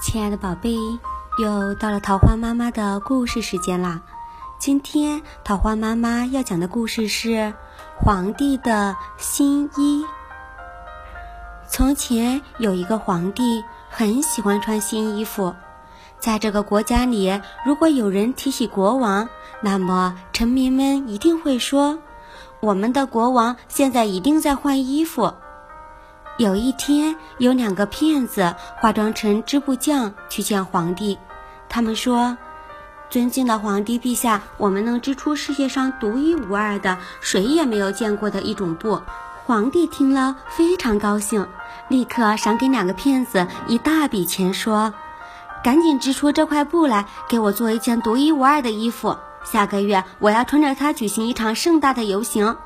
亲爱的宝贝，又到了桃花妈妈的故事时间啦！今天桃花妈妈要讲的故事是《皇帝的新衣》。从前有一个皇帝，很喜欢穿新衣服。在这个国家里，如果有人提起国王，那么臣民们一定会说：“我们的国王现在一定在换衣服。”有一天，有两个骗子化妆成织布匠去见皇帝。他们说：“尊敬的皇帝陛下，我们能织出世界上独一无二的、谁也没有见过的一种布。”皇帝听了非常高兴，立刻赏给两个骗子一大笔钱，说：“赶紧织出这块布来，给我做一件独一无二的衣服。下个月我要穿着它举行一场盛大的游行。”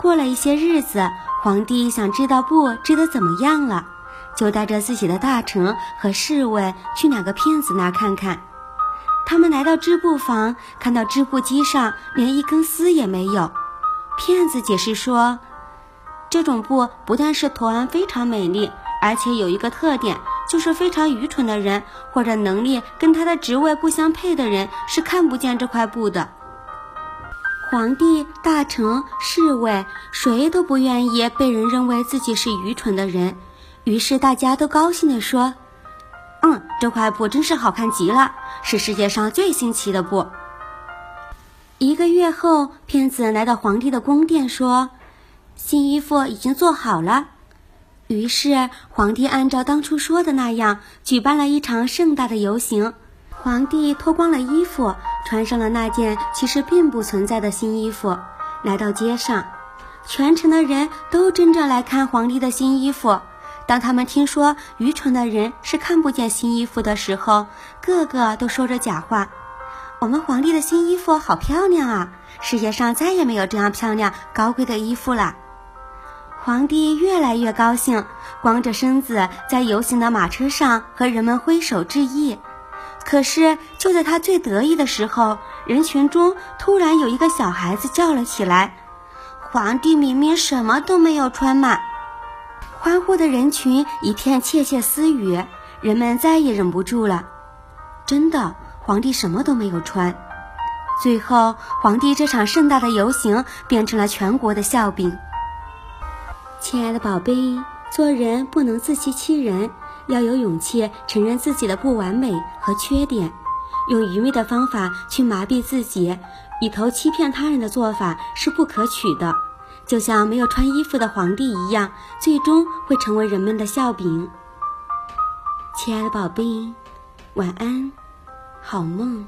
过了一些日子。皇帝想知道布织得怎么样了，就带着自己的大臣和侍卫去两个骗子那儿看看。他们来到织布房，看到织布机上连一根丝也没有。骗子解释说，这种布不但是图案非常美丽，而且有一个特点，就是非常愚蠢的人或者能力跟他的职位不相配的人是看不见这块布的。皇帝、大臣、侍卫，谁都不愿意被人认为自己是愚蠢的人，于是大家都高兴地说：“嗯，这块布真是好看极了，是世界上最新奇的布。”一个月后，骗子来到皇帝的宫殿，说：“新衣服已经做好了。”于是皇帝按照当初说的那样，举办了一场盛大的游行。皇帝脱光了衣服，穿上了那件其实并不存在的新衣服，来到街上，全城的人都争着来看皇帝的新衣服。当他们听说愚蠢的人是看不见新衣服的时候，个个都说着假话。我们皇帝的新衣服好漂亮啊！世界上再也没有这样漂亮高贵的衣服了。皇帝越来越高兴，光着身子在游行的马车上和人们挥手致意。可是就在他最得意的时候，人群中突然有一个小孩子叫了起来：“皇帝明明什么都没有穿嘛！”欢呼的人群一片窃窃私语，人们再也忍不住了。真的，皇帝什么都没有穿。最后，皇帝这场盛大的游行变成了全国的笑柄。亲爱的宝贝，做人不能自欺欺人。要有勇气承认自己的不完美和缺点，用愚昧的方法去麻痹自己，以头欺骗他人的做法是不可取的。就像没有穿衣服的皇帝一样，最终会成为人们的笑柄。亲爱的宝贝，晚安，好梦。